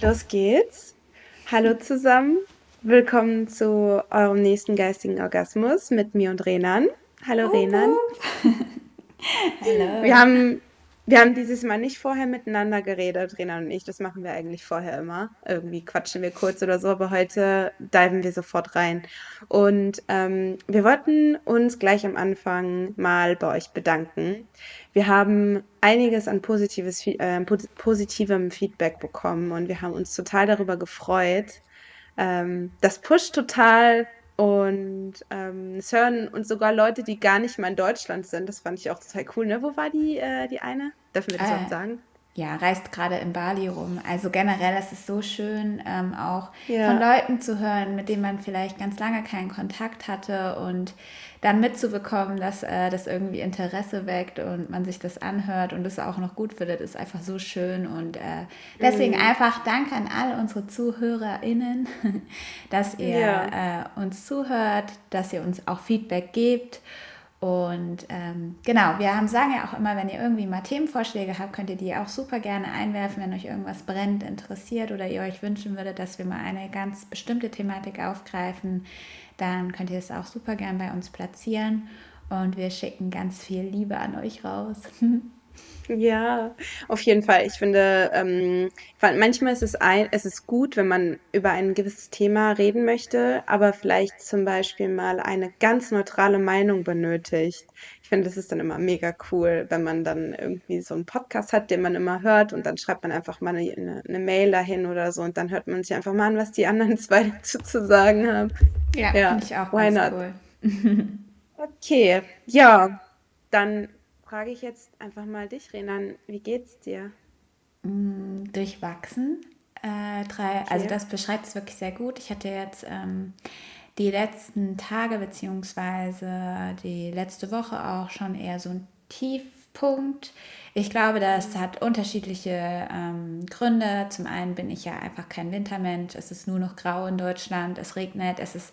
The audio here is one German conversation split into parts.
Los geht's. Hallo zusammen. Willkommen zu eurem nächsten geistigen Orgasmus mit mir und Renan. Hallo Renan. Hallo. Wir haben, wir haben dieses Mal nicht vorher miteinander geredet, Renan und ich. Das machen wir eigentlich vorher immer. Irgendwie quatschen wir kurz oder so, aber heute diven wir sofort rein. Und ähm, wir wollten uns gleich am Anfang mal bei euch bedanken. Wir haben einiges an positives, äh, pos- positivem Feedback bekommen und wir haben uns total darüber gefreut. Ähm, das pusht total und ähm, es hören uns sogar Leute, die gar nicht mal in Deutschland sind. Das fand ich auch total cool. Ne? Wo war die, äh, die eine? Dürfen wir das Äh, überhaupt sagen? ja, reist gerade in Bali rum. Also generell ist es so schön, ähm, auch von Ja. Leuten zu hören, mit denen man vielleicht ganz lange keinen Kontakt hatte und dann mitzubekommen, dass äh, das irgendwie Interesse weckt und man sich das anhört und es auch noch gut findet, ist einfach so schön. Und äh, deswegen Mhm. einfach Dank an all unsere ZuhörerInnen, dass ihr Ja. äh, uns zuhört, dass ihr uns auch Feedback gebt. Und ähm, genau, wir haben, sagen ja auch immer, wenn ihr irgendwie mal Themenvorschläge habt, könnt ihr die auch super gerne einwerfen, wenn euch irgendwas brennt, interessiert oder ihr euch wünschen würdet, dass wir mal eine ganz bestimmte Thematik aufgreifen, dann könnt ihr es auch super gern bei uns platzieren und wir schicken ganz viel Liebe an euch raus. Ja, auf jeden Fall. Ich finde, ähm, weil manchmal ist es ein, es ist gut, wenn man über ein gewisses Thema reden möchte, aber vielleicht zum Beispiel mal eine ganz neutrale Meinung benötigt. Ich finde, das ist dann immer mega cool, wenn man dann irgendwie so einen Podcast hat, den man immer hört und dann schreibt man einfach mal eine, eine, eine Mail dahin oder so und dann hört man sich einfach mal an, was die anderen zwei dazu zu sagen haben. Ja, Ja, finde ich auch why ganz not? cool. Okay, ja, dann frage ich jetzt einfach mal dich, Renan, wie geht's dir? Mm, Durchwachsen. Äh, drei, also Okay. das beschreibt es wirklich sehr gut. Ich hatte jetzt ähm, die letzten Tage beziehungsweise die letzte Woche auch schon eher so einen Tiefpunkt. Ich glaube, das hat unterschiedliche ähm, Gründe. Zum einen bin ich ja einfach kein Wintermensch. Es ist nur noch grau in Deutschland. Es regnet. Es ist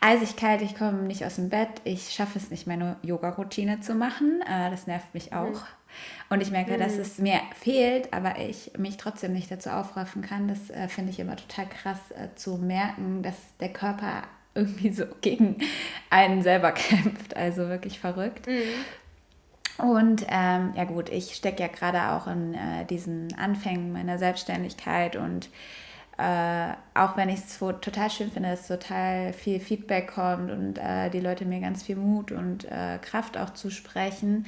eisig kalt. Ich komme nicht aus dem Bett. Ich schaffe es nicht, meine Yoga-Routine zu machen. Äh, das nervt mich auch. Und ich merke, dass Mhm. es mir fehlt, aber ich mich trotzdem nicht dazu aufraffen kann. Das äh, finde ich immer total krass äh, zu merken, dass der Körper irgendwie so gegen einen selber kämpft. Also wirklich verrückt. Mhm. Und ähm, ja gut, ich stecke ja gerade auch in äh, diesen Anfängen meiner Selbstständigkeit und äh, auch wenn ich es total schön finde, dass total viel Feedback kommt und äh, die Leute mir ganz viel Mut und äh, Kraft auch zusprechen,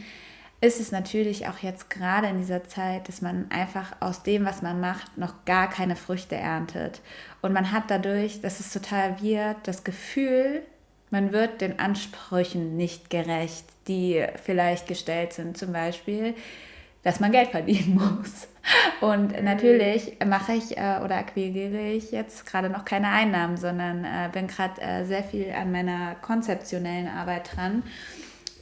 ist es natürlich auch jetzt gerade in dieser Zeit, dass man einfach aus dem, was man macht, noch gar keine Früchte erntet. Und man hat dadurch, das ist total weird, das Gefühl, man wird den Ansprüchen nicht gerecht, die vielleicht gestellt sind. Zum Beispiel, dass man Geld verdienen muss. Und natürlich mache ich äh, oder akquiriere ich jetzt gerade noch keine Einnahmen, sondern äh, bin gerade äh, sehr viel an meiner konzeptionellen Arbeit dran.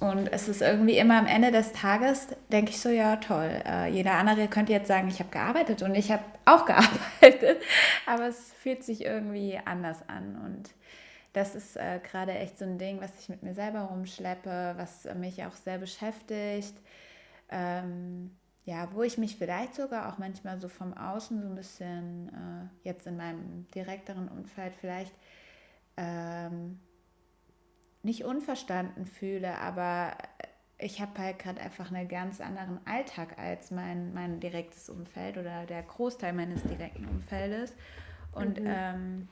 Und es ist irgendwie immer am Ende des Tages, denke ich so, ja toll. Äh, jeder andere könnte jetzt sagen, ich habe gearbeitet und ich habe auch gearbeitet. Aber es fühlt sich irgendwie anders an. Und das ist äh, gerade echt so ein Ding, was ich mit mir selber rumschleppe, was mich auch sehr beschäftigt. Ähm, ja, wo ich mich vielleicht sogar auch manchmal so vom Außen so ein bisschen äh, jetzt in meinem direkteren Umfeld vielleicht ähm, nicht unverstanden fühle, aber ich habe halt gerade einfach einen ganz anderen Alltag als mein, mein direktes Umfeld oder der Großteil meines direkten Umfeldes. Und Mhm. ähm,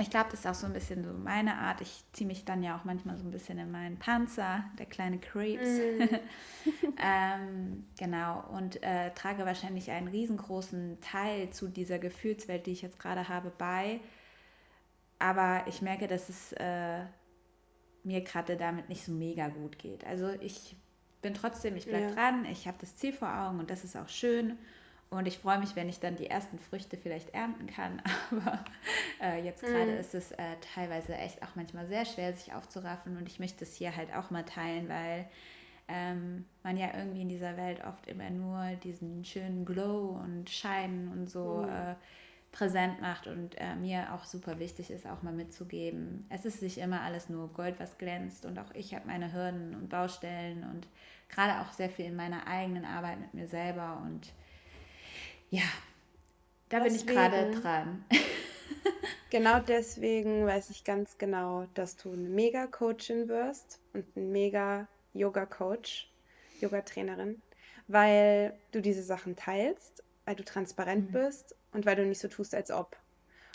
ich glaube, das ist auch so ein bisschen so meine Art. Ich ziehe mich dann ja auch manchmal so ein bisschen in meinen Panzer, der kleine Creeps. Mhm. ähm, genau, und äh, trage wahrscheinlich einen riesengroßen Teil zu dieser Gefühlswelt, die ich jetzt gerade habe, bei. Aber ich merke, dass es äh, mir gerade damit nicht so mega gut geht. Also ich bin trotzdem, ich bleibe Ja. dran, ich habe das Ziel vor Augen und das ist auch schön. Und ich freue mich, wenn ich dann die ersten Früchte vielleicht ernten kann. Aber äh, jetzt gerade Mhm. ist es äh, teilweise echt auch manchmal sehr schwer, sich aufzuraffen. Und ich möchte es hier halt auch mal teilen, weil ähm, man ja irgendwie in dieser Welt oft immer nur diesen schönen Glow und Schein und so Mhm. äh, präsent macht und äh, mir auch super wichtig ist, auch mal mitzugeben. Es ist nicht immer alles nur Gold, was glänzt und auch ich habe meine Hürden und Baustellen und gerade auch sehr viel in meiner eigenen Arbeit mit mir selber und ja, Da bin ich gerade deswegen, dran. genau deswegen weiß ich ganz genau, dass du eine Mega-Coachin wirst und ein Mega-Yoga-Coach, Yoga-Trainerin, weil du diese Sachen teilst, weil du transparent Mhm. bist und weil du nicht so tust, als ob.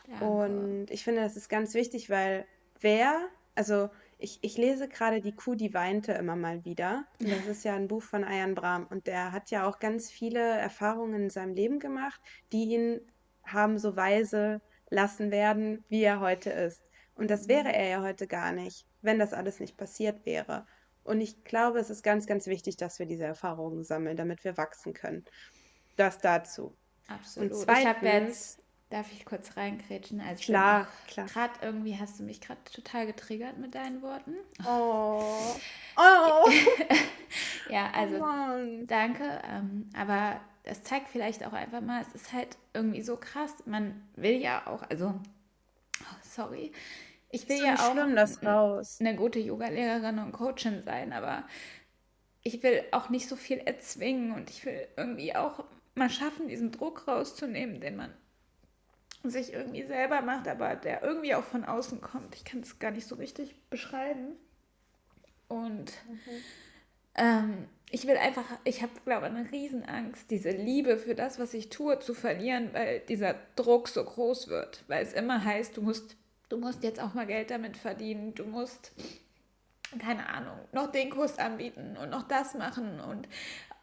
Danke. Und ich finde, das ist ganz wichtig, weil wer, also ich, ich lese gerade Die Kuh, die weinte immer mal wieder. Das ist ja ein Buch von Ayan Brahm. Und der hat ja auch ganz viele Erfahrungen in seinem Leben gemacht, die ihn haben so weise lassen werden, wie er heute ist. Und das wäre Mhm. er ja heute gar nicht, wenn das alles nicht passiert wäre. Und ich glaube, es ist ganz, ganz wichtig, dass wir diese Erfahrungen sammeln, damit wir wachsen können. Das dazu. Und Absolut. Ich habe jetzt, zweitens, darf ich kurz reingrätschen? Also klar, klar. gerade irgendwie, hast du mich gerade total getriggert mit deinen Worten. Oh. Oh. Ja, Oh also Mann. danke. Ähm, aber das zeigt vielleicht auch einfach mal, es ist halt irgendwie so krass. Man will ja auch, also, oh, sorry, ich will nicht ja auch eine gute Yogalehrerin und Coachin sein, aber ich will auch nicht so viel erzwingen und ich will irgendwie auch mal schaffen, diesen Druck rauszunehmen, den man sich irgendwie selber macht, aber der irgendwie auch von außen kommt. Ich kann es gar nicht so richtig beschreiben. Und Mhm. ähm, ich will einfach, ich habe, glaube ich, eine Riesenangst, diese Liebe für das, was ich tue, zu verlieren, weil dieser Druck so groß wird. Weil es immer heißt, du musst, du musst jetzt auch mal Geld damit verdienen, du musst keine Ahnung, noch den Kurs anbieten und noch das machen und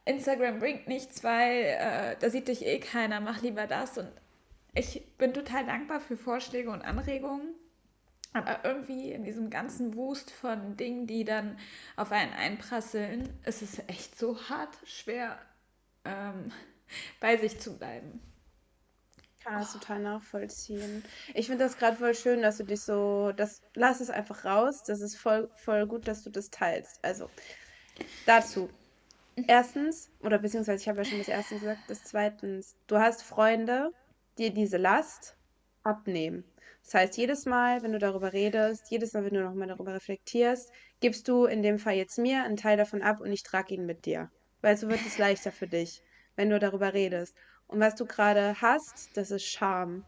Instagram bringt nichts, weil äh, da sieht dich eh keiner, mach lieber das. Und ich bin total dankbar für Vorschläge und Anregungen, aber irgendwie in diesem ganzen Wust von Dingen, die dann auf einen einprasseln, ist es echt so hart schwer, ähm, bei sich zu bleiben. Ich kann das total nachvollziehen. Ich finde das gerade voll schön, dass du dich so, das, lass es einfach raus. Das ist voll, voll gut, dass du das teilst. Also dazu. Erstens, oder beziehungsweise ich habe ja schon das erste gesagt, das zweitens, du hast Freunde, die diese Last abnehmen. Das heißt, jedes Mal, wenn du darüber redest, jedes Mal, wenn du nochmal darüber reflektierst, gibst du in dem Fall jetzt mir einen Teil davon ab und ich trage ihn mit dir. Weil so wird es leichter für dich, wenn du darüber redest. Und was du gerade hast, das ist Scham.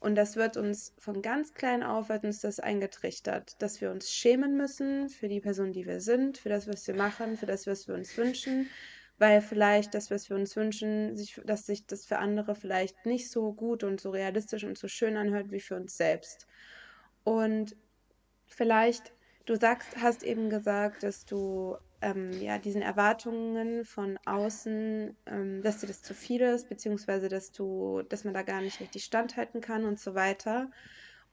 Und das wird uns von ganz klein auf, wird uns das eingetrichtert, dass wir uns schämen müssen für die Person, die wir sind, für das, was wir machen, für das, was wir uns wünschen, weil vielleicht das, was wir uns wünschen, sich, dass sich das für andere vielleicht nicht so gut und so realistisch und so schön anhört wie für uns selbst. Und Vielleicht, du sagst, hast eben gesagt, dass du ähm, ja diesen Erwartungen von außen, ähm, dass dir das zu viel ist, beziehungsweise dass du, dass man da gar nicht richtig standhalten kann und so weiter.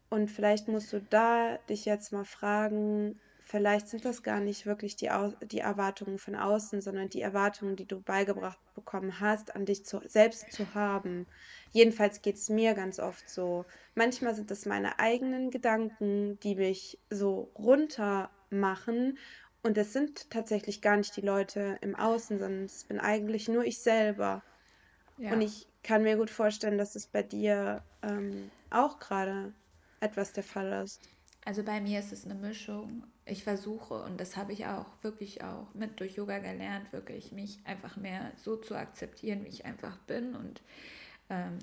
Und vielleicht musst du da dich jetzt mal fragen, vielleicht sind das gar nicht wirklich die, Au die Erwartungen von außen, sondern die Erwartungen, die du beigebracht bekommen hast, an dich zu, selbst zu haben. Jedenfalls geht es mir ganz oft so. Manchmal sind es meine eigenen Gedanken, die mich so runter machen. Und es sind tatsächlich gar nicht die Leute im Außen, sondern es bin eigentlich nur ich selber. Und Ja, ich kann mir gut vorstellen, dass es bei dir ähm, auch gerade etwas der Fall ist. Also bei mir ist es eine Mischung. Ich versuche, und das habe ich auch wirklich auch mit durch Yoga gelernt, wirklich mich einfach mehr so zu akzeptieren, wie ich einfach bin und ähm,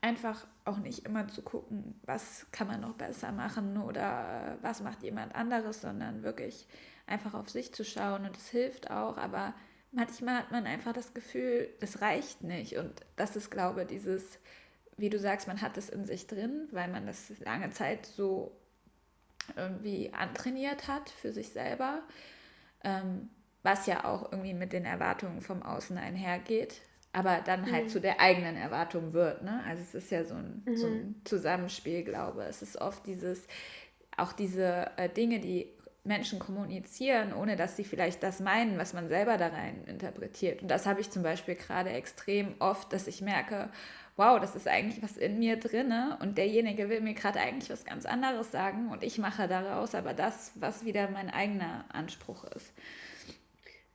einfach auch nicht immer zu gucken, was kann man noch besser machen oder was macht jemand anderes, sondern wirklich einfach auf sich zu schauen und es hilft auch, aber manchmal hat man einfach das Gefühl, das reicht nicht und das ist, glaube ich, dieses, wie du sagst, man hat es in sich drin, weil man das lange Zeit so irgendwie antrainiert hat für sich selber, ähm, was ja auch irgendwie mit den Erwartungen vom Außen einhergeht, aber dann halt Mhm. zu der eigenen Erwartung wird. Ne? Also es ist ja so ein, so Mhm. ein Zusammenspiel, glaube ich. Es ist oft dieses, auch diese äh, Dinge, die Menschen kommunizieren, ohne dass sie vielleicht das meinen, was man selber da rein interpretiert. Und das habe ich zum Beispiel gerade extrem oft, dass ich merke, wow, das ist eigentlich was in mir drinne und derjenige will mir gerade eigentlich was ganz anderes sagen und ich mache daraus aber das, was wieder mein eigener Anspruch ist.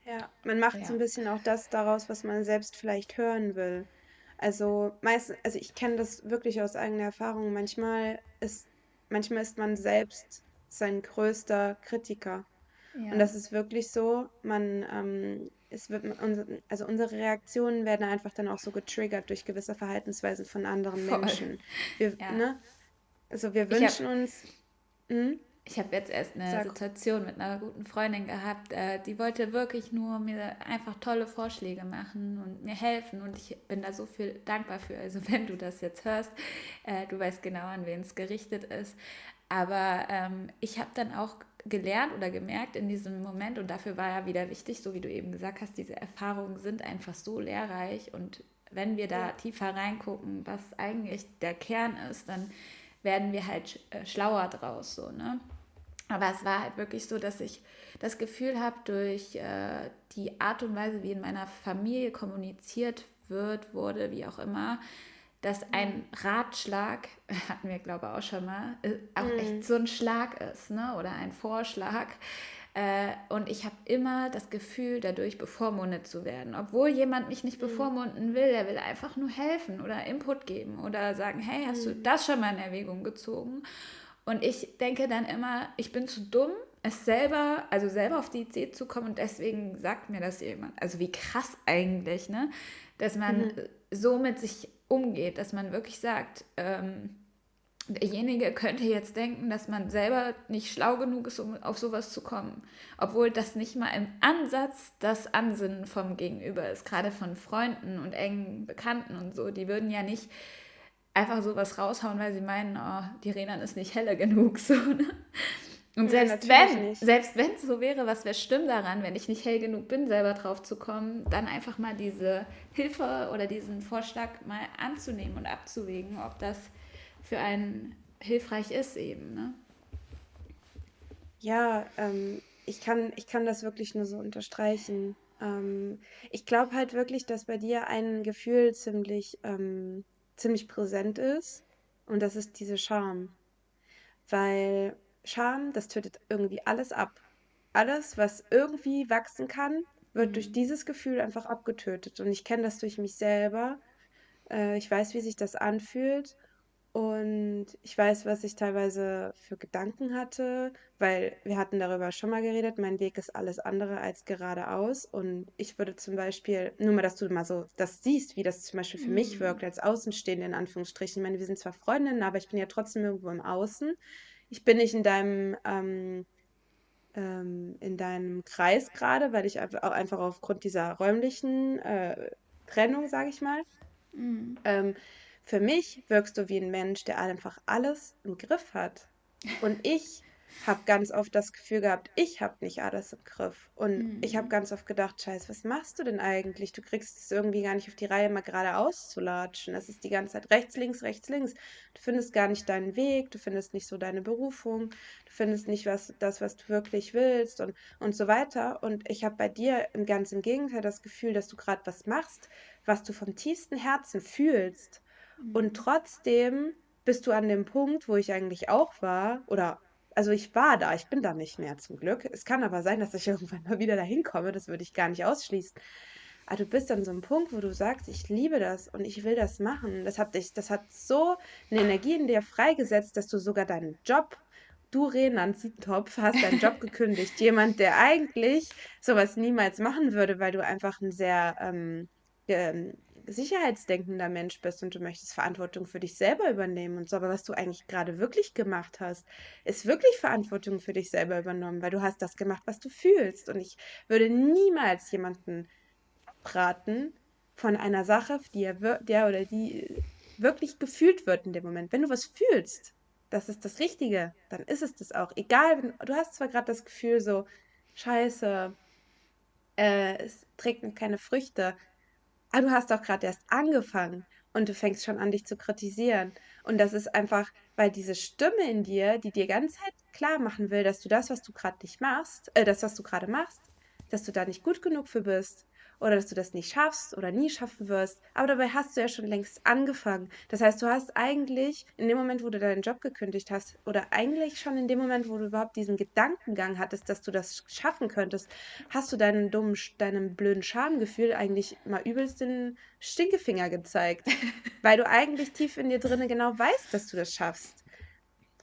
Ja, man macht so Ja. ein bisschen auch das daraus, was man selbst vielleicht hören will. Also meist, also ich kenne das wirklich aus eigener Erfahrung. Manchmal ist, manchmal ist man selbst sein größter Kritiker. Ja. Und das ist wirklich so, man, ähm, es wird, also unsere Reaktionen werden einfach dann auch so getriggert durch gewisse Verhaltensweisen von anderen Voll. Menschen. Wir, ja. ne? Also wir wünschen hab, uns. Hm? Ich habe jetzt erst eine Sag. Situation mit einer guten Freundin gehabt, äh, die wollte wirklich nur mir einfach tolle Vorschläge machen und mir helfen und ich bin da so viel dankbar für. Also wenn du das jetzt hörst, äh, du weißt genau, an wen es gerichtet ist. Aber ähm, ich habe dann auch gelernt oder gemerkt in diesem Moment. Und dafür war ja wieder wichtig, so wie du eben gesagt hast, diese Erfahrungen sind einfach so lehrreich. Und wenn wir da tiefer reingucken, was eigentlich der Kern ist, dann werden wir halt äh, schlauer draus so, ne? Aber es war halt wirklich so, dass ich das Gefühl habe, durch äh, die Art und Weise, wie in meiner Familie kommuniziert wird, wurde, wie auch immer, dass ein Ratschlag, hatten wir glaube ich auch schon mal, äh, auch mhm. echt so ein Schlag ist, ne? oder ein Vorschlag. Äh, und ich habe immer das Gefühl, dadurch bevormundet zu werden. Obwohl jemand mich nicht mhm. bevormunden will, er will einfach nur helfen oder Input geben oder sagen, hey, hast du mhm. das schon mal in Erwägung gezogen? Und ich denke dann immer, ich bin zu dumm, es selber, also selber auf die Idee zu kommen und deswegen sagt mir das jemand. Also wie krass eigentlich, ne? Dass man mhm. so mit sich umgeht, dass man wirklich sagt, ähm, derjenige könnte jetzt denken, dass man selber nicht schlau genug ist, um auf sowas zu kommen. Obwohl das nicht mal im Ansatz das Ansinnen vom Gegenüber ist, gerade von Freunden und engen Bekannten und so. Die würden ja nicht einfach sowas raushauen, weil sie meinen, oh, die Renan ist nicht helle genug. So, ne? Und selbst ja, wenn, selbst wenn es so wäre, was wäre schlimm daran, wenn ich nicht hell genug bin, selber drauf zu kommen, dann einfach mal diese Hilfe oder diesen Vorschlag mal anzunehmen und abzuwägen, ob das für einen hilfreich ist eben. Ne? Ja, ähm, ich, kann, ich kann das wirklich nur so unterstreichen. Ähm, ich glaube halt wirklich, dass bei dir ein Gefühl ziemlich ähm, ziemlich präsent ist. Und das ist diese Scham. Weil Scham, das tötet irgendwie alles ab. Alles, was irgendwie wachsen kann, wird durch mhm. dieses Gefühl einfach abgetötet. Und ich kenne das durch mich selber. Äh, ich weiß, wie sich das anfühlt. Und ich weiß, was ich teilweise für Gedanken hatte, weil wir hatten darüber schon mal geredet. Mein Weg ist alles andere als geradeaus. Und ich würde zum Beispiel, nur mal, dass du mal so das siehst, wie das zum Beispiel für mich mhm. wirkt, als Außenstehende in Anführungsstrichen. Ich meine, wir sind zwar Freundinnen, aber ich bin ja trotzdem irgendwo im Außen. Ich bin nicht in deinem, ähm, ähm, in deinem Kreis gerade, weil ich auch einfach aufgrund dieser räumlichen äh, Trennung, sage ich mal, mhm. ähm, für mich wirkst du wie ein Mensch, der einfach alles im Griff hat. Und ich habe ganz oft das Gefühl gehabt, ich habe nicht alles im Griff. Und mhm. ich habe ganz oft gedacht, scheiße, was machst du denn eigentlich? Du kriegst es irgendwie gar nicht auf die Reihe, mal geradeaus zu latschen. Es ist die ganze Zeit rechts, links, rechts, links. Du findest gar nicht deinen Weg, du findest nicht so deine Berufung, du findest nicht was, das, was du wirklich willst und, und so weiter. Und ich habe bei dir im ganzen Gegenteil das Gefühl, dass du gerade was machst, was du vom tiefsten Herzen fühlst und mhm. trotzdem bist du an dem Punkt, wo ich eigentlich auch war, oder also ich war da, ich bin da nicht mehr zum Glück. Es kann aber sein, dass ich irgendwann mal wieder dahin komme, das würde ich gar nicht ausschließen. Aber du bist an so einem Punkt, wo du sagst, ich liebe das und ich will das machen. Das hat dich, das hat so eine Energie in dir freigesetzt, dass du sogar deinen Job, du Renan Sietopf, hast deinen Job gekündigt. Jemand, der eigentlich sowas niemals machen würde, weil du einfach ein sehr ähm, ähm, sicherheitsdenkender Mensch bist und du möchtest Verantwortung für dich selber übernehmen und so, aber was du eigentlich gerade wirklich gemacht hast, ist wirklich Verantwortung für dich selber übernommen, weil du hast das gemacht, was du fühlst. Und ich würde niemals jemanden abraten von einer Sache, die er, der oder die wirklich gefühlt wird in dem Moment. Wenn du was fühlst, das ist das Richtige, dann ist es das auch. Egal, wenn, du hast zwar gerade das Gefühl so, scheiße, äh, es trägt keine Früchte, aber du hast doch gerade erst angefangen und du fängst schon an, dich zu kritisieren. Und das ist einfach, weil diese Stimme in dir, die dir ganz Zeit klar machen will, dass du das, was du gerade nicht machst, äh, das, was du gerade machst, dass du da nicht gut genug für bist oder dass du das nicht schaffst oder nie schaffen wirst. Aber dabei hast du ja schon längst angefangen. Das heißt, du hast eigentlich in dem Moment, wo du deinen Job gekündigt hast, oder eigentlich schon in dem Moment, wo du überhaupt diesen Gedankengang hattest, dass du das schaffen könntest, hast du deinen dummen, deinem blöden Schamgefühl eigentlich mal übelst den Stinkefinger gezeigt. weil du eigentlich tief in dir drinne genau weißt, dass du das schaffst.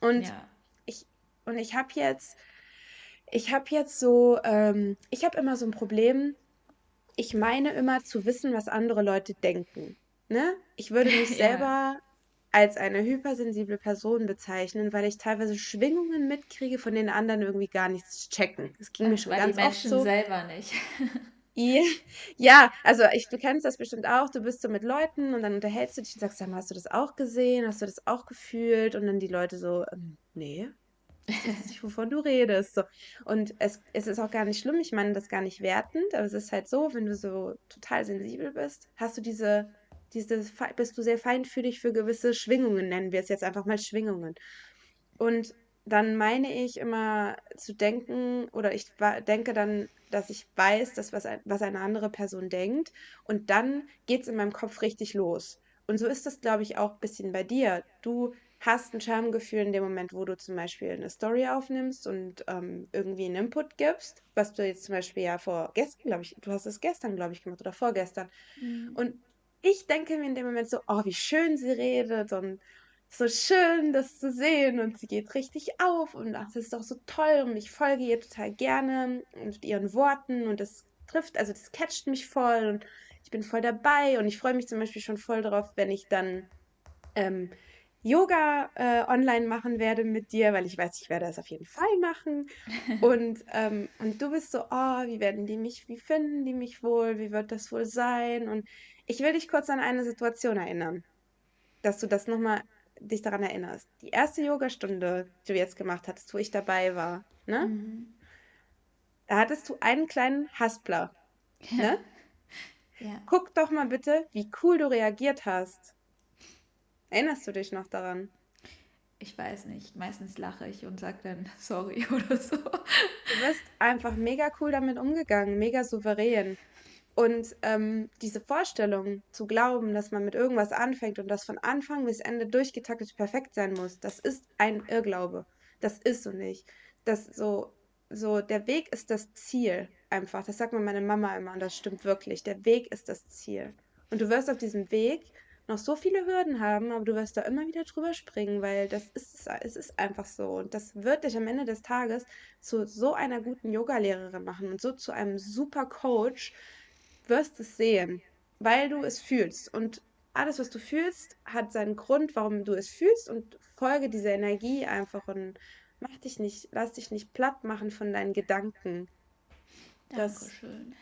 Und ja. ich, und ich habe jetzt Ich habe jetzt so, ähm, ich habe immer so ein Problem. Ich meine immer zu wissen, was andere Leute denken. Ne? Ich würde mich Ja. selber als eine hypersensible Person bezeichnen, weil ich teilweise Schwingungen mitkriege, von denen anderen irgendwie gar nichts checken. Es ging mir schon die ganz oft Menschen so. selber nicht. Ja, also ich, du kennst das bestimmt auch. Du bist so mit Leuten und dann unterhältst du dich und sagst, sag mal, hast du das auch gesehen? Hast du das auch gefühlt? Und dann die Leute so, ähm, nee, ich weiß nicht, wovon du redest. So. Und es, es ist auch gar nicht schlimm, ich meine das gar nicht wertend, aber es ist halt so, wenn du so total sensibel bist, hast du diese, diese, bist du sehr feinfühlig für gewisse Schwingungen, nennen wir es jetzt einfach mal Schwingungen. Und dann meine ich immer zu denken, oder ich denke dann, dass ich weiß, dass was, was eine andere Person denkt. Und dann geht es in meinem Kopf richtig los. Und so ist das, glaube ich, auch ein bisschen bei dir. Du hast ein Schamgefühl in dem Moment, wo du zum Beispiel eine Story aufnimmst und ähm, irgendwie einen Input gibst, was du jetzt zum Beispiel ja vor gestern, glaube ich, du hast es gestern, glaube ich, gemacht oder vorgestern. Mhm. Und ich denke mir in dem Moment so, oh, wie schön sie redet und so schön, das zu sehen. Und sie geht richtig auf und ach, das ist doch so toll und ich folge ihr total gerne und ihren Worten und das trifft, also das catcht mich voll und ich bin voll dabei und ich freue mich zum Beispiel schon voll drauf, wenn ich dann ähm, Yoga äh, online machen werde mit dir, weil ich weiß, ich werde das auf jeden Fall machen. Und, ähm, und du bist so, oh, wie werden die mich, wie finden die mich wohl, wie wird das wohl sein? Und ich will dich kurz an eine Situation erinnern, dass du das nochmal dich daran erinnerst. Die erste Yogastunde, die du jetzt gemacht hattest, wo ich dabei war, ne? Mhm. Da hattest du einen kleinen Haspler, ne? Ja. Guck doch mal bitte, wie cool du reagiert hast. Erinnerst du dich noch daran? Ich weiß nicht. Meistens lache ich und sage dann sorry oder so. Du bist einfach mega cool damit umgegangen, mega souverän. Und ähm, diese Vorstellung zu glauben, dass man mit irgendwas anfängt und das von Anfang bis Ende durchgetaktet perfekt sein muss, das ist ein Irrglaube. Das ist so nicht. Das so, so, der Weg ist das Ziel einfach. Das sagt mir meine Mama immer und das stimmt wirklich. Der Weg ist das Ziel. Und du wirst auf diesem Weg noch so viele Hürden haben, aber du wirst da immer wieder drüber springen, weil das ist, es ist einfach so. Und das wird dich am Ende des Tages zu so einer guten Yogalehrerin machen und so zu einem super Coach, wirst es sehen, weil du es fühlst. Und alles, was du fühlst, hat seinen Grund, warum du es fühlst und folge dieser Energie einfach und mach dich nicht, lass dich nicht platt machen von deinen Gedanken. Das Dankeschön.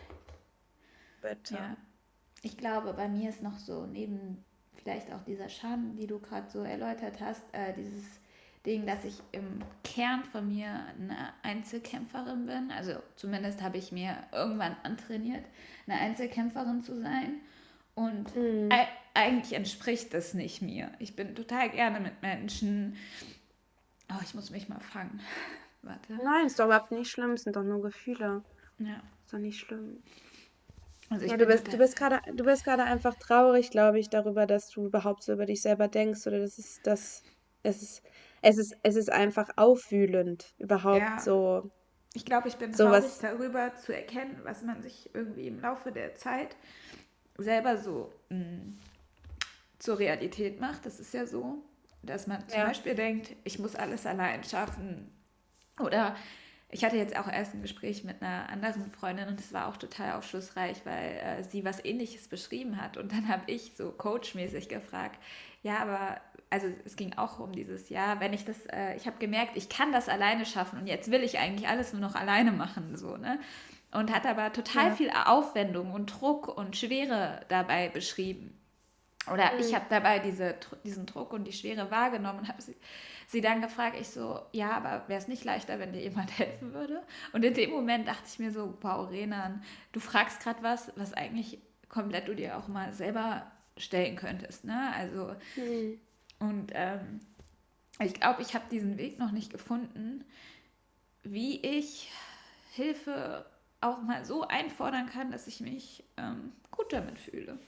bitte. Ja. Ich glaube, bei mir ist noch so neben vielleicht auch dieser Scham, die du gerade so erläutert hast, äh, dieses Ding, dass ich im Kern von mir eine Einzelkämpferin bin. Also zumindest habe ich mir irgendwann antrainiert, eine Einzelkämpferin zu sein. Und ei- eigentlich entspricht das nicht mir. Ich bin total gerne mit Menschen. Oh, ich muss mich mal fangen. Warte. Nein, ist doch überhaupt nicht schlimm, es sind doch nur Gefühle. Ja. Ist doch nicht schlimm. Also Ja, du bist, du bist gerade, du bist gerade einfach traurig, glaube ich, darüber, dass du überhaupt so über dich selber denkst oder das ist das, es ist, es ist, es ist einfach aufwühlend, überhaupt Ja, so, ich glaube, ich bin traurig darüber zu erkennen, was man sich irgendwie im Laufe der Zeit selber so mh, zur Realität macht. Das ist ja so, dass man zum Ja. Beispiel denkt, ich muss alles allein schaffen. Oder ich hatte jetzt auch erst ein Gespräch mit einer anderen Freundin und es war auch total aufschlussreich, weil äh, sie was Ähnliches beschrieben hat. Und dann habe ich so coachmäßig gefragt, ja, aber also es ging auch um dieses Jahr, wenn ich das, äh, ich habe gemerkt, ich kann das alleine schaffen und jetzt will ich eigentlich alles nur noch alleine machen, so, ne? Und hat aber total Ja. viel Aufwendung und Druck und Schwere dabei beschrieben. Oder ich habe dabei diese, diesen Druck und die Schwere wahrgenommen und habe sie, sie dann gefragt, ich so, ja, aber wäre es nicht leichter, wenn dir jemand helfen würde? Und in dem Moment dachte ich mir so, wow, Renan, du fragst gerade was, was eigentlich komplett du dir auch mal selber stellen könntest, ne? Also, Hm. und ähm, ich glaube, ich habe diesen Weg noch nicht gefunden, wie ich Hilfe auch mal so einfordern kann, dass ich mich ähm, gut damit fühle.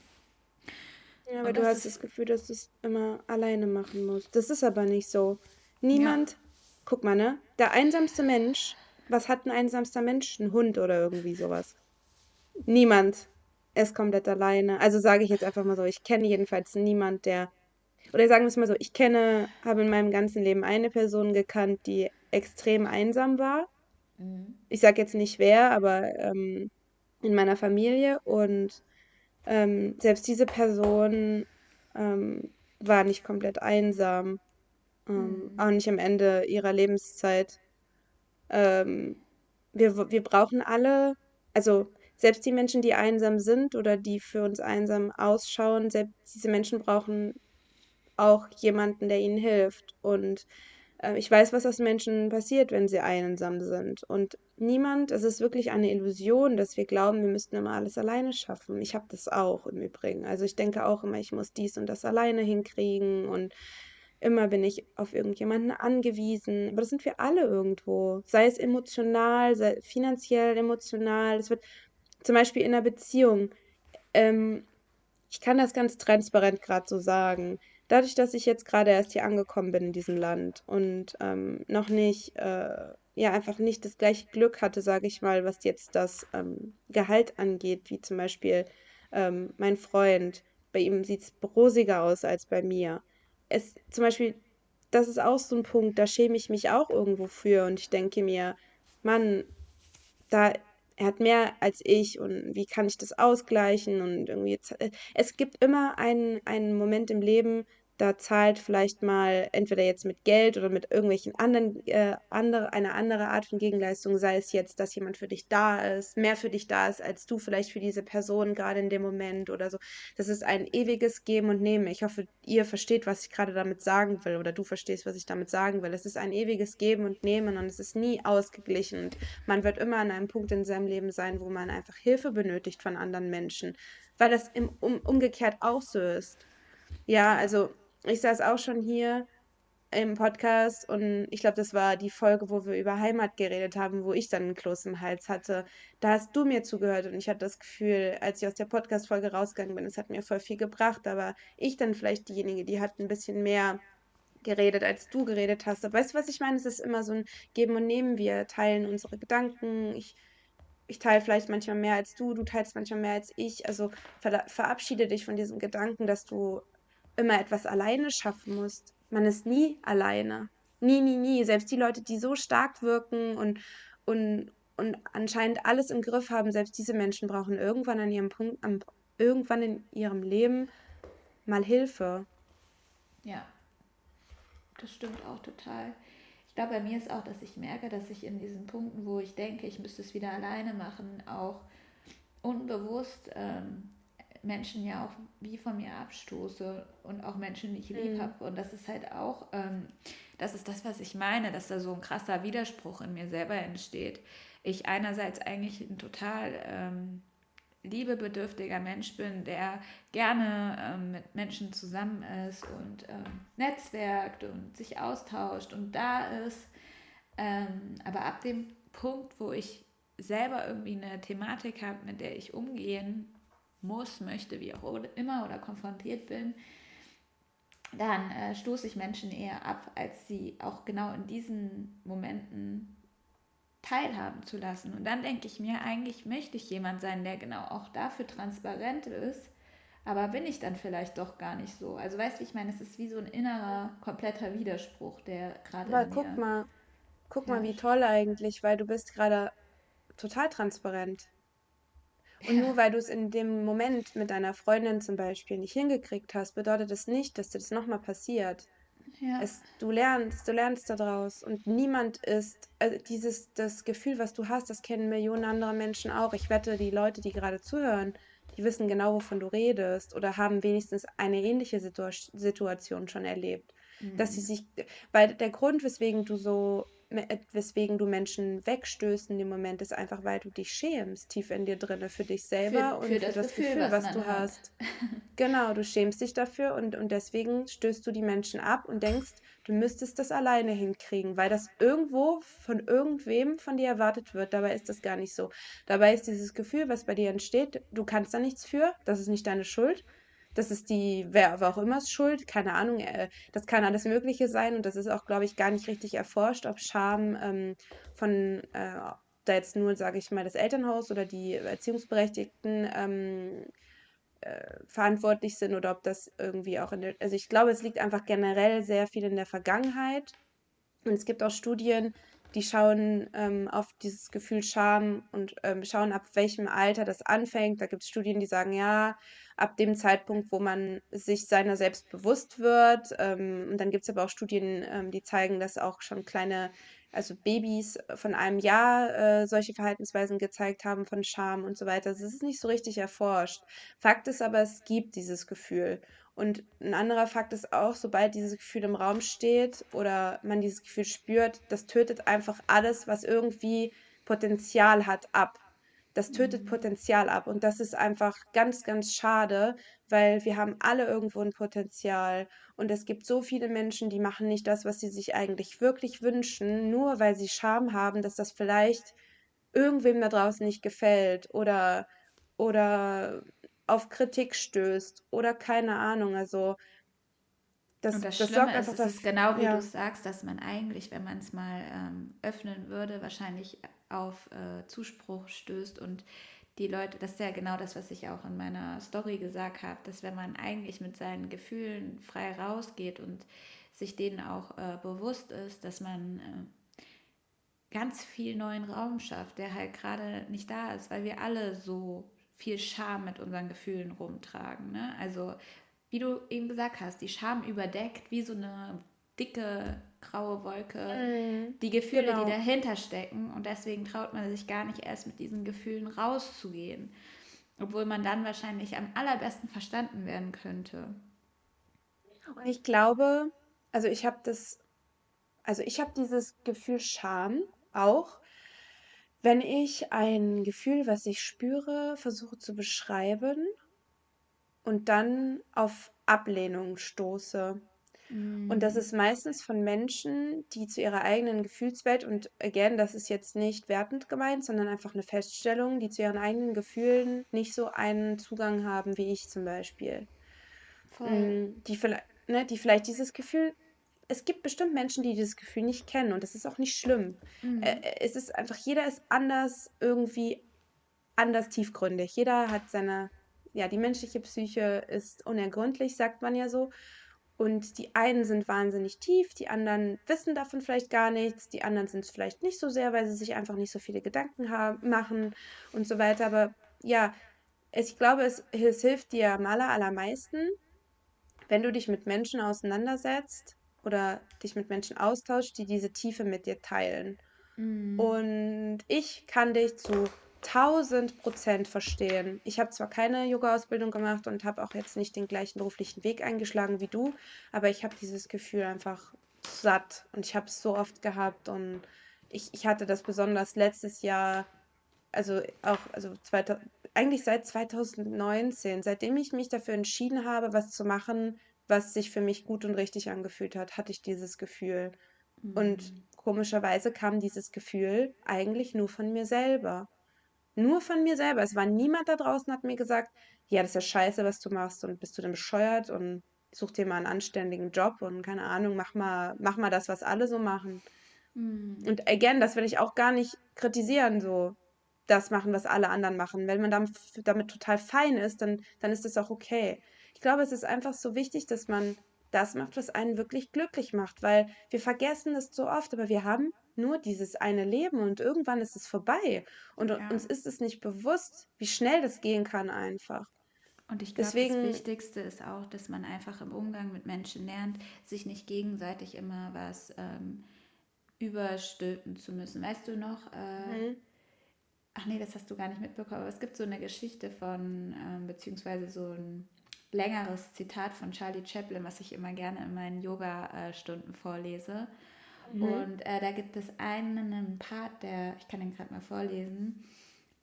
Ja, aber du hast das Gefühl, dass du es immer alleine machen musst. Das ist aber nicht so. ja, Niemand, guck mal, ne? Der einsamste Mensch, was hat ein einsamster Mensch? Ein Hund oder irgendwie sowas. Niemand ist komplett alleine. Also sage ich jetzt einfach mal so, ich kenne jedenfalls niemand, der, oder sagen wir es mal so, ich kenne, habe in meinem ganzen Leben eine Person gekannt, die extrem einsam war Mhm. Ich sage jetzt nicht wer, aber ähm, in meiner Familie und ähm, selbst diese Person ähm, war nicht komplett einsam, ähm, Mhm. auch nicht am Ende ihrer Lebenszeit. Ähm, wir, wir brauchen alle, also selbst die Menschen, die einsam sind oder die für uns einsam ausschauen, selbst diese Menschen brauchen auch jemanden, der ihnen hilft. Und äh, ich weiß, was aus Menschen passiert, wenn sie einsam sind. Und niemand, es ist wirklich eine Illusion, dass wir glauben, wir müssten immer alles alleine schaffen. Ich habe das auch im Übrigen. Also ich denke auch immer, ich muss dies und das alleine hinkriegen und immer bin ich auf irgendjemanden angewiesen. Aber das sind wir alle irgendwo. Sei es emotional, sei finanziell, emotional. Es wird zum Beispiel in einer Beziehung. Ähm, ich kann das ganz transparent gerade so sagen. Dadurch, dass ich jetzt gerade erst hier angekommen bin in diesem Land und ähm, noch nicht, äh, ja, einfach nicht das gleiche Glück hatte, sage ich mal, was jetzt das ähm, Gehalt angeht, wie zum Beispiel ähm, mein Freund. Bei ihm sieht es rosiger aus als bei mir. Es, zum Beispiel, das ist auch so ein Punkt, da schäme ich mich auch irgendwo für und ich denke mir, Mann, da er hat mehr als ich und wie kann ich das ausgleichen? Und irgendwie äh, es gibt immer einen, einen Moment im Leben, da zahlt vielleicht mal entweder jetzt mit Geld oder mit irgendwelchen anderen, äh, andere, eine andere Art von Gegenleistung, sei es jetzt, dass jemand für dich da ist, mehr für dich da ist, als du vielleicht für diese Person gerade in dem Moment oder so. Das ist ein ewiges Geben und Nehmen. Ich hoffe, ihr versteht, was ich gerade damit sagen will oder du verstehst, was ich damit sagen will. Es ist ein ewiges Geben und Nehmen und es ist nie ausgeglichen. Und man wird immer an einem Punkt in seinem Leben sein, wo man einfach Hilfe benötigt von anderen Menschen, weil das im, um, umgekehrt auch so ist. Ja. also ich saß auch schon hier im Podcast und ich glaube, das war die Folge, wo wir über Heimat geredet haben, wo ich dann einen Kloß im Hals hatte. Da hast du mir zugehört und ich hatte das Gefühl, als ich aus der Podcast-Folge rausgegangen bin, es hat mir voll viel gebracht, aber ich dann vielleicht diejenige, die hat ein bisschen mehr geredet, als du geredet hast. Aber weißt du, was ich meine? Es ist immer so ein Geben und Nehmen. Wir teilen unsere Gedanken. Ich ich teile vielleicht manchmal mehr als du, du teilst manchmal mehr als ich. Also ver verabschiede dich von diesem Gedanken, dass du immer etwas alleine schaffen musst. Man ist nie alleine. Nie, nie, nie. Selbst die Leute, die so stark wirken und, und, und anscheinend alles im Griff haben, selbst diese Menschen brauchen irgendwann an ihrem Punkt, am, irgendwann in ihrem Leben mal Hilfe. Ja, das stimmt auch total. Ich glaube, bei mir ist auch, dass ich merke, dass ich in diesen Punkten, wo ich denke, ich müsste es wieder alleine machen, auch unbewusst ähm, Menschen ja auch wie von mir abstoße und auch Menschen, die ich lieb Mm, habe. Und das ist halt auch, ähm, das ist das, was ich meine, dass da so ein krasser Widerspruch in mir selber entsteht. Ich einerseits eigentlich ein total ähm, liebebedürftiger Mensch bin, der gerne ähm, mit Menschen zusammen ist und ähm, netzwerkt und sich austauscht und da ist. Ähm, aber ab dem Punkt, wo ich selber irgendwie eine Thematik habe, mit der ich umgehen muss, möchte, wie auch immer oder konfrontiert bin, dann äh, stoße ich Menschen eher ab, als sie auch genau in diesen Momenten teilhaben zu lassen. Und dann denke ich mir, eigentlich möchte ich jemand sein, der genau auch dafür transparent ist, aber bin ich dann vielleicht doch gar nicht so. Also weißt du, ich meine, es ist wie so ein innerer, kompletter Widerspruch, der gerade Aber guck mal, guck mal, wie toll eigentlich, weil du bist gerade total transparent. Und nur weil du es in dem Moment mit deiner Freundin zum Beispiel nicht hingekriegt hast, bedeutet das nicht, dass dir das nochmal passiert. ja, Es, du lernst, du lernst daraus und niemand ist, also dieses, das Gefühl, was du hast, das kennen Millionen andere Menschen auch. Ich wette, die Leute, die gerade zuhören, die wissen genau, wovon du redest oder haben wenigstens eine ähnliche Situa Situation schon erlebt. Dass sie mm, sich, weil der Grund, weswegen du so, weswegen du Menschen wegstößt in dem Moment, ist einfach, weil du dich schämst, tief in dir drinne, für dich für, selber für und für das das Gefühl, Gefühl, was was du hat. hast. Genau, du schämst dich dafür und, und deswegen stößt du die Menschen ab und denkst, du müsstest das alleine hinkriegen, weil das irgendwo von irgendwem von dir erwartet wird. Dabei ist das gar nicht so. Dabei ist dieses Gefühl, was bei dir entsteht, du kannst da nichts für, das ist nicht deine Schuld. Das ist die, wer, auch immer ist schuld, keine Ahnung, äh, das kann alles Mögliche sein und das ist auch, glaube ich, gar nicht richtig erforscht, ob Scham ähm, von äh, da jetzt nur, sage ich mal, das Elternhaus oder die Erziehungsberechtigten ähm, verantwortlich sind oder ob das irgendwie auch in der, also ich glaube, es liegt einfach generell sehr viel in der Vergangenheit. Und es gibt auch Studien, die schauen ähm, auf dieses Gefühl Scham und ähm, schauen, ab welchem Alter das anfängt. Da gibt es Studien, die sagen, ja, ab dem Zeitpunkt, wo man sich seiner selbst bewusst wird. Ähm, und dann gibt es aber auch Studien, ähm, die zeigen, dass auch schon kleine, also Babys von einem Jahr äh, solche Verhaltensweisen gezeigt haben von Scham und so weiter. Das ist nicht so richtig erforscht. Fakt ist aber, es gibt dieses Gefühl. Und ein anderer Fakt ist auch, sobald dieses Gefühl im Raum steht oder man dieses Gefühl spürt, das tötet einfach alles, was irgendwie Potenzial hat, ab. Das tötet Mhm. Potenzial ab. Und das ist einfach ganz, ganz schade, weil wir haben alle irgendwo ein Potenzial. Und es gibt so viele Menschen, die machen nicht das, was sie sich eigentlich wirklich wünschen, nur weil sie Scham haben, dass das vielleicht irgendwem da draußen nicht gefällt oder, oder auf Kritik stößt oder keine Ahnung. Also Und das, das das Schlimme ist, einfach es ist genau wie du ja. sagst, dass man eigentlich, wenn man es mal ähm, öffnen würde, wahrscheinlich auf äh, Zuspruch stößt und die Leute, das ist ja genau das, was ich auch in meiner Story gesagt habe, dass wenn man eigentlich mit seinen Gefühlen frei rausgeht und sich denen auch äh, bewusst ist, dass man äh, ganz viel neuen Raum schafft, der halt gerade nicht da ist, weil wir alle so viel Scham mit unseren Gefühlen rumtragen. Ne? Also, wie du eben gesagt hast, die Scham überdeckt wie so eine dicke graue Wolke Mhm. die Gefühle, die Genau. dahinter stecken. Und deswegen traut man sich gar nicht erst mit diesen Gefühlen rauszugehen. Obwohl man dann wahrscheinlich am allerbesten verstanden werden könnte. Und ich glaube, also ich habe das, also ich habe dieses Gefühl Scham auch, wenn ich ein Gefühl, was ich spüre, versuche zu beschreiben und dann auf Ablehnung stoße. Und das ist meistens von Menschen, die zu ihrer eigenen Gefühlswelt und again, das ist jetzt nicht wertend gemeint, sondern einfach eine Feststellung, die zu ihren eigenen Gefühlen nicht so einen Zugang haben wie ich zum Beispiel. Voll. Hm, die ne, die vielleicht dieses Gefühl es gibt bestimmt Menschen, die dieses Gefühl nicht kennen und das ist auch nicht schlimm. Äh, Mhm. äh, es ist einfach jeder ist anders irgendwie anders tiefgründig. Jeder hat seine ja, die menschliche Psyche ist unergründlich, sagt man ja so. Und die einen sind wahnsinnig tief, die anderen wissen davon vielleicht gar nichts, die anderen sind es vielleicht nicht so sehr, weil sie sich einfach nicht so viele Gedanken haben, machen und so weiter. Aber ja, es, ich glaube, es, es hilft dir am aller, allermeisten, wenn du dich mit Menschen auseinandersetzt oder dich mit Menschen austauschst, die diese Tiefe mit dir teilen. Mhm. Und ich kann dich zu tausend Prozent verstehen. Ich habe zwar keine Yoga-Ausbildung gemacht und habe auch jetzt nicht den gleichen beruflichen Weg eingeschlagen wie du, aber ich habe dieses Gefühl einfach satt und ich habe es so oft gehabt und ich, ich hatte das besonders letztes Jahr, also auch, also 2000, eigentlich seit 2019, seitdem ich mich dafür entschieden habe, was zu machen, was sich für mich gut und richtig angefühlt hat, hatte ich dieses Gefühl. Und Mhm. komischerweise kam dieses Gefühl eigentlich nur von mir selber. Nur von mir selber. Es war niemand da draußen, hat mir gesagt, ja, das ist ja scheiße, was du machst und bist du denn bescheuert und such dir mal einen anständigen Job und keine Ahnung, mach mal, mach mal das, was alle so machen. Mhm. Und again, das will ich auch gar nicht kritisieren, so das machen, was alle anderen machen. Wenn man damit, damit total fein ist, dann, dann ist das auch okay. Ich glaube, es ist einfach so wichtig, dass man das macht, was einen wirklich glücklich macht, weil wir vergessen es so oft, aber wir haben nur dieses eine Leben und irgendwann ist es vorbei. Und Ja. uns ist es nicht bewusst, wie schnell das gehen kann einfach. Und ich glaube, das Wichtigste ist auch, dass man einfach im Umgang mit Menschen lernt, sich nicht gegenseitig immer was ähm, überstülpen zu müssen. Weißt du noch, äh, mhm, ach nee, das hast du gar nicht mitbekommen, aber es gibt so eine Geschichte von, ähm, beziehungsweise so ein längeres Zitat von Charlie Chaplin, was ich immer gerne in meinen Yoga-Stunden vorlese. mhm, Und äh, da gibt es einen Part, der, ich kann den gerade mal vorlesen.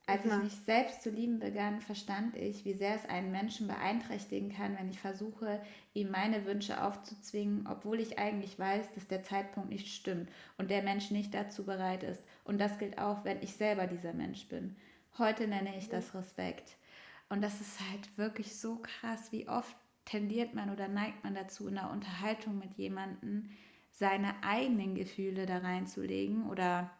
Als ich mich selbst zu lieben begann, verstand ich, wie sehr es einen Menschen beeinträchtigen kann, wenn ich versuche, ihm meine Wünsche aufzuzwingen, obwohl ich eigentlich weiß, dass der Zeitpunkt nicht stimmt und der Mensch nicht dazu bereit ist. Und das gilt auch, wenn ich selber dieser Mensch bin. Heute nenne ich das Respekt. Und das ist halt wirklich so krass, wie oft tendiert man oder neigt man dazu, in einer Unterhaltung mit jemandem seine eigenen Gefühle da reinzulegen oder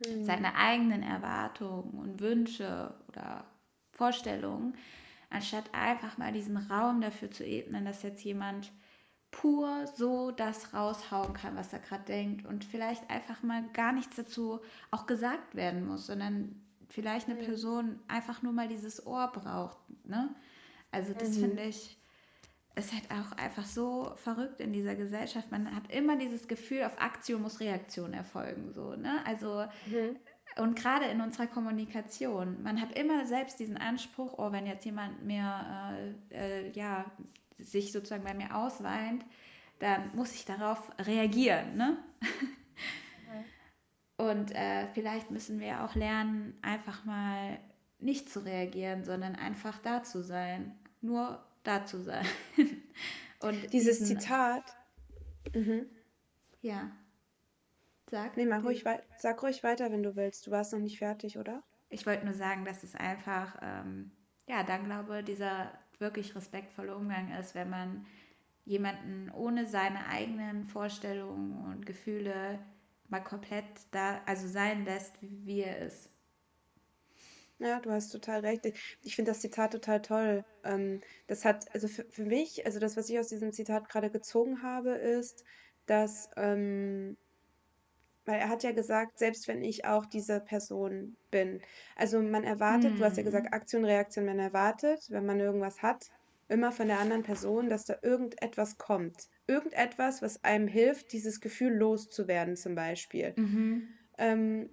Mhm. seine eigenen Erwartungen und Wünsche oder Vorstellungen, anstatt einfach mal diesen Raum dafür zu ebnen, dass jetzt jemand pur so das raushauen kann, was er gerade denkt und vielleicht einfach mal gar nichts dazu auch gesagt werden muss, sondern vielleicht eine mhm. Person einfach nur mal dieses Ohr braucht. Ne? Also das mhm. finde ich, ist halt auch einfach so verrückt in dieser Gesellschaft. Man hat immer dieses Gefühl, auf Aktion muss Reaktion erfolgen. So, ne? Also mhm. und gerade in unserer Kommunikation, man hat immer selbst diesen Anspruch, oh, wenn jetzt jemand mir äh, äh, ja sich sozusagen bei mir ausweint, dann muss ich darauf reagieren. Ne? Und äh, vielleicht müssen wir auch lernen, einfach mal nicht zu reagieren, sondern einfach da zu sein. Nur da zu sein. Und dieses diesen, Zitat. Mhm. Ja. Sag. Nee, mal ruhig, sag ruhig weiter, wenn du willst. Du warst noch nicht fertig, oder? Ich wollte nur sagen, dass es einfach, ähm, ja, dann glaube dieser wirklich respektvolle Umgang ist, wenn man jemanden ohne seine eigenen Vorstellungen und Gefühle mal komplett da, also sein lässt, wie, wie er ist. Ja, du hast total recht. Ich finde das Zitat total toll. Ähm, das hat, also für, für mich, also das, was ich aus diesem Zitat gerade gezogen habe, ist, dass, ähm, weil er hat ja gesagt, selbst wenn ich auch diese Person bin. Also man erwartet, du hast ja gesagt, hm. Aktion, Reaktion, man erwartet, wenn man irgendwas hat, immer von der anderen Person, dass da irgendetwas kommt. Irgendetwas, was einem hilft, dieses Gefühl loszuwerden, zum Beispiel. Mhm. Ähm,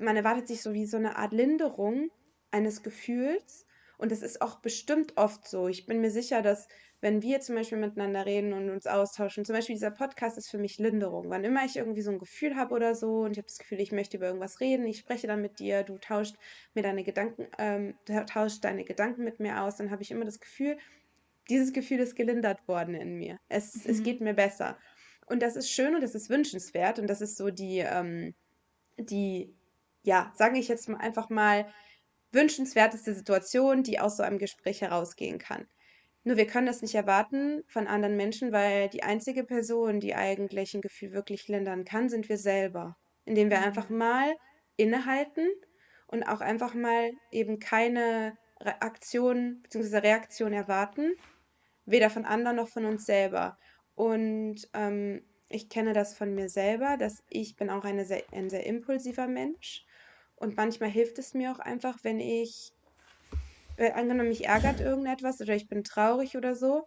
man erwartet sich so wie so eine Art Linderung eines Gefühls. Und das ist auch bestimmt oft so. Ich bin mir sicher, dass wenn wir zum Beispiel miteinander reden und uns austauschen, zum Beispiel dieser Podcast ist für mich Linderung. Wann immer ich irgendwie so ein Gefühl habe oder so und ich habe das Gefühl, ich möchte über irgendwas reden, ich spreche dann mit dir, du tauscht mir deine Gedanken, ähm, tauscht deine Gedanken mit mir aus, dann habe ich immer das Gefühl, dieses Gefühl ist gelindert worden in mir. Es, mhm. es geht mir besser. Und das ist schön und das ist wünschenswert und das ist so die, ähm, die ja, sage ich jetzt einfach mal, wünschenswerteste Situation, die aus so einem Gespräch herausgehen kann. Nur wir können das nicht erwarten von anderen Menschen, weil die einzige Person, die eigentlich ein Gefühl wirklich lindern kann, sind wir selber. Indem wir einfach mhm. mal innehalten und auch einfach mal eben keine Aktion bzw. Reaktion erwarten, weder von anderen noch von uns selber. Und ähm, ich kenne das von mir selber, dass ich bin auch eine sehr, ein sehr impulsiver Mensch und manchmal hilft es mir auch einfach, wenn ich, äh, angenommen, mich ärgert irgendetwas oder ich bin traurig oder so,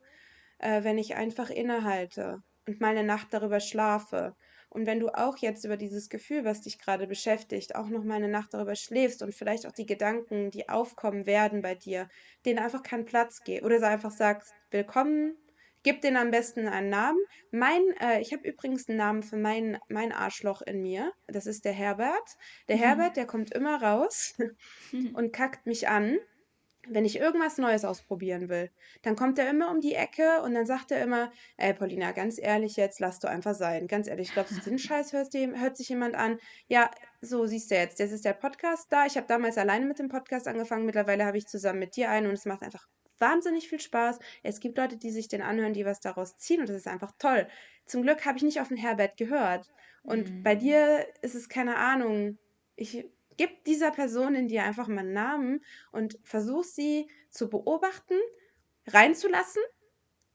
äh, wenn ich einfach innehalte und mal eine Nacht darüber schlafe. Und wenn du auch jetzt über dieses Gefühl, was dich gerade beschäftigt, auch noch mal eine Nacht darüber schläfst und vielleicht auch die Gedanken, die aufkommen werden bei dir, denen einfach keinen Platz geben oder einfach sagst, willkommen, Gib den am besten einen Namen. Mein, äh, ich habe übrigens einen Namen für mein, mein Arschloch in mir. Das ist der Herbert. Der mhm. Herbert, der kommt immer raus und kackt mich an, wenn ich irgendwas Neues ausprobieren will. Dann kommt er immer um die Ecke und dann sagt er immer, ey Paulina, ganz ehrlich jetzt, lass du einfach sein. Ganz ehrlich, ich glaube, den Scheiß hört, hört sich jemand an. Ja, so siehst du jetzt, das ist der Podcast da. Ich habe damals alleine mit dem Podcast angefangen. Mittlerweile habe ich zusammen mit dir einen und es macht einfach wahnsinnig viel Spaß. Es gibt Leute, die sich den anhören, die was daraus ziehen und das ist einfach toll. Zum Glück habe ich nicht auf den Herbert gehört. Und mhm. bei dir ist es keine Ahnung. Ich gebe dieser Person in dir einfach mal einen Namen und versuch sie zu beobachten, reinzulassen.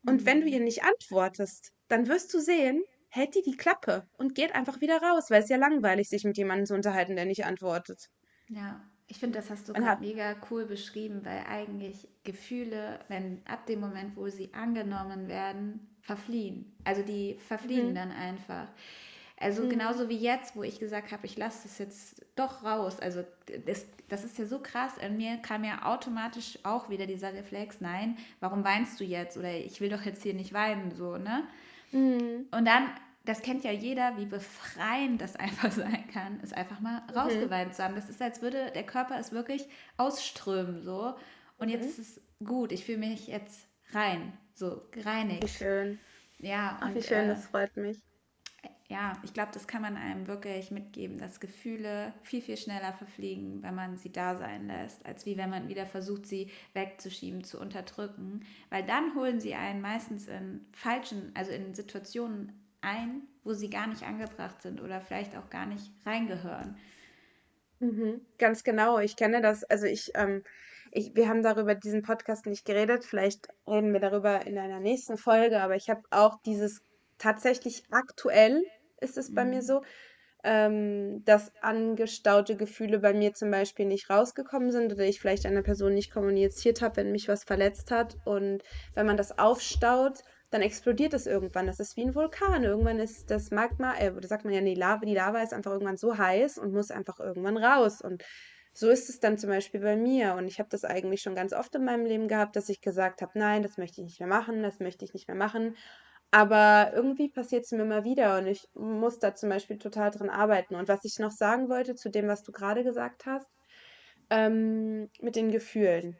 Und mhm. wenn du mhm. ihr nicht antwortest, dann wirst du sehen, hält die die Klappe und geht einfach wieder raus, weil es ja langweilig, sich mit jemandem zu unterhalten, der nicht antwortet. Ja, ich finde, das hast du gerade mega cool beschrieben, weil eigentlich Gefühle, wenn ab dem Moment, wo sie angenommen werden, verfliehen. Also die verfliehen mhm. dann einfach. Also mhm. genauso wie jetzt, wo ich gesagt habe, ich lasse das jetzt doch raus. Also das, das ist ja so krass. In mir kam ja automatisch auch wieder dieser Reflex, nein, warum weinst du jetzt? Oder ich will doch jetzt hier nicht weinen, so, ne? Mhm. Und dann das kennt ja jeder, wie befreiend das einfach sein kann, es einfach mal mhm. rausgeweint zu haben. Das ist, als würde der Körper es wirklich ausströmen, so. Und mhm. jetzt ist es gut, ich fühle mich jetzt rein, so gereinigt. Wie schön. Ja, Ach, und, wie schön, äh, das freut mich. Ja, ich glaube, das kann man einem wirklich mitgeben, dass Gefühle viel, viel schneller verfliegen, wenn man sie da sein lässt, als wie wenn man wieder versucht, sie wegzuschieben, zu unterdrücken. Weil dann holen sie einen meistens in falschen, also in Situationen ein, wo sie gar nicht angebracht sind oder vielleicht auch gar nicht reingehören. Mhm, ganz genau, ich kenne das. Also ich, ähm, ich, wir haben darüber diesen Podcast nicht geredet, vielleicht reden wir darüber in einer nächsten Folge, aber ich habe auch dieses tatsächlich aktuell ist es bei mir Mhm. so, ähm, dass angestaute Gefühle bei mir zum Beispiel nicht rausgekommen sind oder ich vielleicht einer Person nicht kommuniziert habe, wenn mich was verletzt hat. Und wenn man das aufstaut, dann explodiert es irgendwann. Das ist wie ein Vulkan. Irgendwann ist das Magma, äh, oder sagt man ja, nee, Lava, die Lava ist einfach irgendwann so heiß und muss einfach irgendwann raus. Und so ist es dann zum Beispiel bei mir. Und ich habe das eigentlich schon ganz oft in meinem Leben gehabt, dass ich gesagt habe, nein, das möchte ich nicht mehr machen, das möchte ich nicht mehr machen. Aber irgendwie passiert es mir immer wieder und ich muss da zum Beispiel total dran arbeiten. Und was ich noch sagen wollte zu dem, was du gerade gesagt hast, ähm, mit den Gefühlen.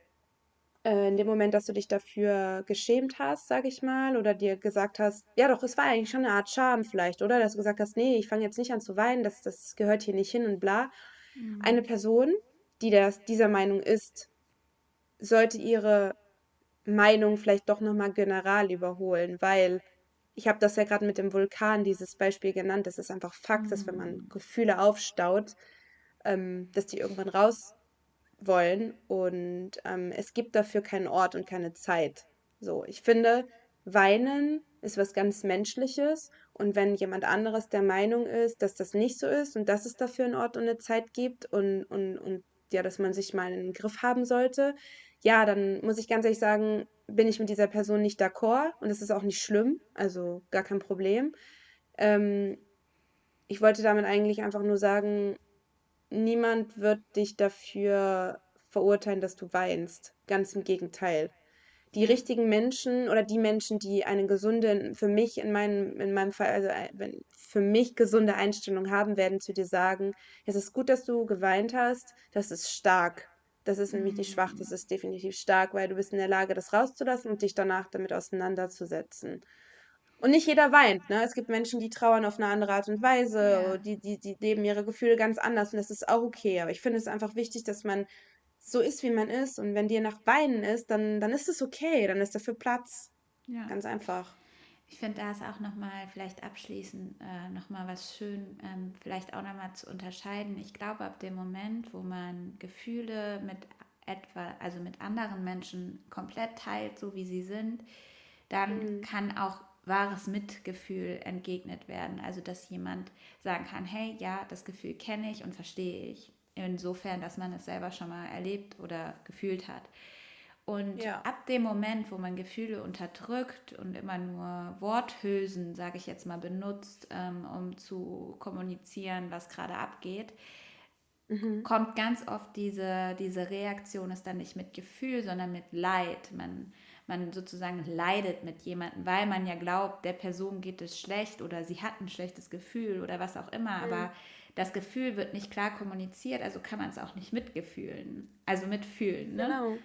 Äh, in dem Moment, dass du dich dafür geschämt hast, sage ich mal, oder dir gesagt hast, ja doch, es war eigentlich schon eine Art Scham vielleicht, oder? Dass du gesagt hast, nee, ich fange jetzt nicht an zu weinen, das, das gehört hier nicht hin und bla. Eine Mhm. Person, die das, dieser Meinung ist, sollte ihre Meinung vielleicht doch nochmal general überholen, weil ich habe das ja gerade mit dem Vulkan, dieses Beispiel genannt. Das ist einfach Fakt, dass wenn man Mhm. Gefühle aufstaut, ähm, dass die irgendwann raus wollen und ähm, es gibt dafür keinen Ort und keine Zeit. So, ich finde, weinen ist was ganz Menschliches und wenn jemand anderes der Meinung ist, dass das nicht so ist und dass es dafür einen Ort und eine Zeit gibt und, und, und ja, dass man sich mal in den Griff haben sollte, ja, dann muss ich ganz ehrlich sagen, bin ich mit dieser Person nicht d'accord und es ist auch nicht schlimm, also gar kein Problem. Ähm, ich wollte damit eigentlich einfach nur sagen, Niemand wird dich dafür verurteilen, dass du weinst. Ganz im Gegenteil. Die richtigen Menschen oder die Menschen, die eine gesunde, für mich in meinem, in meinem Fall, also für mich gesunde Einstellung haben, werden zu dir sagen, es ist gut, dass du geweint hast, das ist stark. Das ist nämlich nicht schwach, das Mhm. ist definitiv stark, weil du bist in der Lage, das rauszulassen und dich danach damit auseinanderzusetzen. Und nicht jeder weint, ne? Es gibt Menschen, die trauern auf eine andere Art und Weise, Ja, die die die leben ihre Gefühle ganz anders und das ist auch okay. Aber ich finde es einfach wichtig, dass man so ist, wie man ist und wenn dir nach Weinen ist, dann dann ist es okay, dann ist dafür Platz. ja. Ganz einfach. Ich finde, da ist auch nochmal vielleicht abschließend äh, nochmal was schön, ähm, vielleicht auch nochmal zu unterscheiden. Ich glaube, ab dem Moment, wo man Gefühle mit etwa, also mit anderen Menschen komplett teilt, so wie sie sind, dann Mhm. kann auch wahres Mitgefühl entgegnet werden. Also, dass jemand sagen kann, hey, ja, das Gefühl kenne ich und verstehe ich. Insofern, dass man es selber schon mal erlebt oder gefühlt hat. Und Ja. ab dem Moment, wo man Gefühle unterdrückt und immer nur Worthülsen, sage ich jetzt mal, benutzt, ähm, um zu kommunizieren, was gerade abgeht, Mhm. kommt ganz oft diese, diese Reaktion ist dann nicht mit Gefühl, sondern mit Leid. Man, man sozusagen leidet mit jemandem, weil man ja glaubt, der Person geht es schlecht oder sie hat ein schlechtes Gefühl oder was auch immer. Mhm. Aber das Gefühl wird nicht klar kommuniziert, also kann man es auch nicht mitgefühlen, also mitfühlen. Ne? Genau.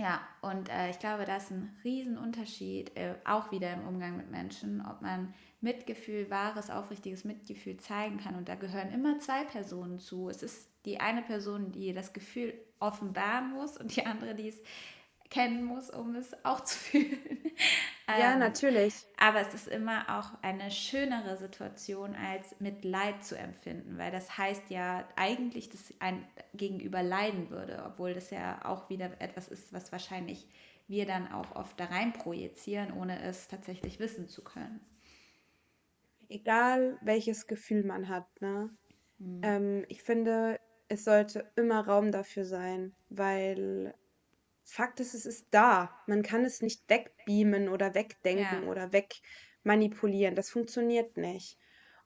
Ja, und äh, ich glaube, das ist ein Riesenunterschied, äh, auch wieder im Umgang mit Menschen, ob man Mitgefühl, wahres, aufrichtiges Mitgefühl zeigen kann. Und da gehören immer zwei Personen zu. Es ist die eine Person, die das Gefühl offenbaren muss und die andere, die es kennen muss, um es auch zu fühlen. Ja, ähm, natürlich. aber es ist immer auch eine schönere Situation, als mit Leid zu empfinden, weil das heißt ja eigentlich, dass ein Gegenüber leiden würde, obwohl das ja auch wieder etwas ist, was wahrscheinlich wir dann auch oft da rein projizieren, ohne es tatsächlich wissen zu können. Egal, welches Gefühl man hat, ne? Ähm, ich finde, es sollte immer Raum dafür sein, weil Fakt ist, es ist da. Man kann es nicht wegbeamen oder Ja, wegdenken oder wegmanipulieren. Das funktioniert nicht.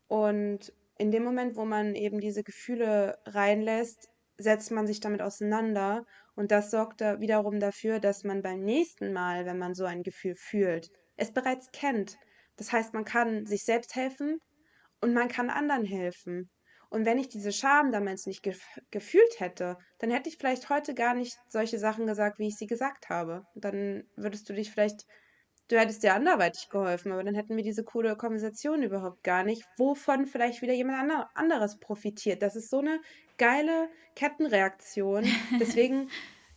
Und in dem Moment, wo man eben diese Gefühle reinlässt, setzt man sich damit auseinander. Und das sorgt da wiederum dafür, dass man beim nächsten Mal, wenn man so ein Gefühl fühlt, es bereits kennt. Das heißt, man kann sich selbst helfen und man kann anderen helfen. Und wenn ich diese Scham damals nicht gef gefühlt hätte, dann hätte ich vielleicht heute gar nicht solche Sachen gesagt, wie ich sie gesagt habe. Dann würdest du dich vielleicht du hättest dir anderweitig geholfen, aber dann hätten wir diese coole Konversation überhaupt gar nicht, wovon vielleicht wieder jemand ander anderes profitiert. Das ist so eine geile Kettenreaktion. Deswegen,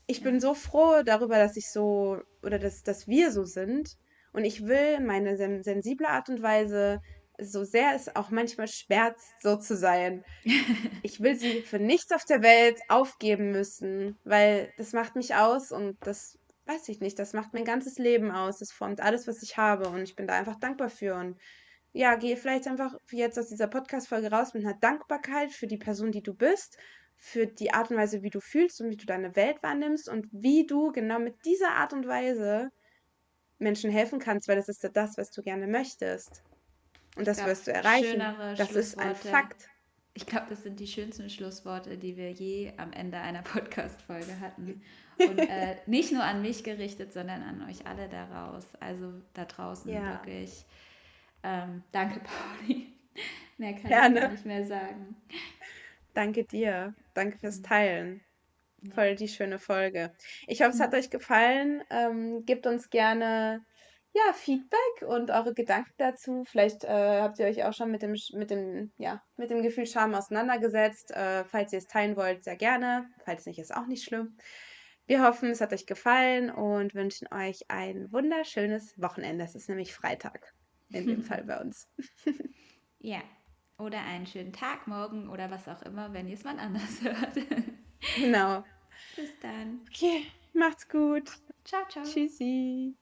ich bin so froh darüber, dass ich so oder dass dass wir so sind und ich will meine sen sensible Art und Weise so sehr es auch manchmal schmerzt, so zu sein. Ich will sie für nichts auf der Welt aufgeben müssen, weil das macht mich aus und das weiß ich nicht, das macht mein ganzes Leben aus. Das formt alles, was ich habe und ich bin da einfach dankbar für. Und ja, gehe vielleicht einfach jetzt aus dieser Podcast-Folge raus mit einer Dankbarkeit für die Person, die du bist, für die Art und Weise, wie du fühlst und wie du deine Welt wahrnimmst und wie du genau mit dieser Art und Weise Menschen helfen kannst, weil das ist ja das, was du gerne möchtest. Und das wirst du erreichen. Das ist ein Fakt. Ich glaube, das sind die schönsten Schlussworte, die wir je am Ende einer Podcast-Folge hatten. Und äh, nicht nur an mich gerichtet, sondern an euch alle daraus. Also da draußen ja. wirklich. Ähm, danke, Pauli. Mehr kann Gerne. ich gar nicht mehr sagen. Danke dir. Danke fürs Teilen. Voll die schöne Folge. Ich hoffe, es hat euch gefallen. Ähm, gebt uns gerne ja, Feedback und eure Gedanken dazu. Vielleicht äh, habt ihr euch auch schon mit dem, mit dem, ja, mit dem Gefühl Scham auseinandergesetzt. Äh, falls ihr es teilen wollt, sehr gerne. Falls nicht, ist auch nicht schlimm. Wir hoffen, es hat euch gefallen und wünschen euch ein wunderschönes Wochenende. Es ist nämlich Freitag in dem Fall bei uns. ja, oder einen schönen Tag, morgen oder was auch immer, wenn ihr es mal anders hört. genau. Bis dann. Okay, macht's gut. Ciao, ciao. Tschüssi.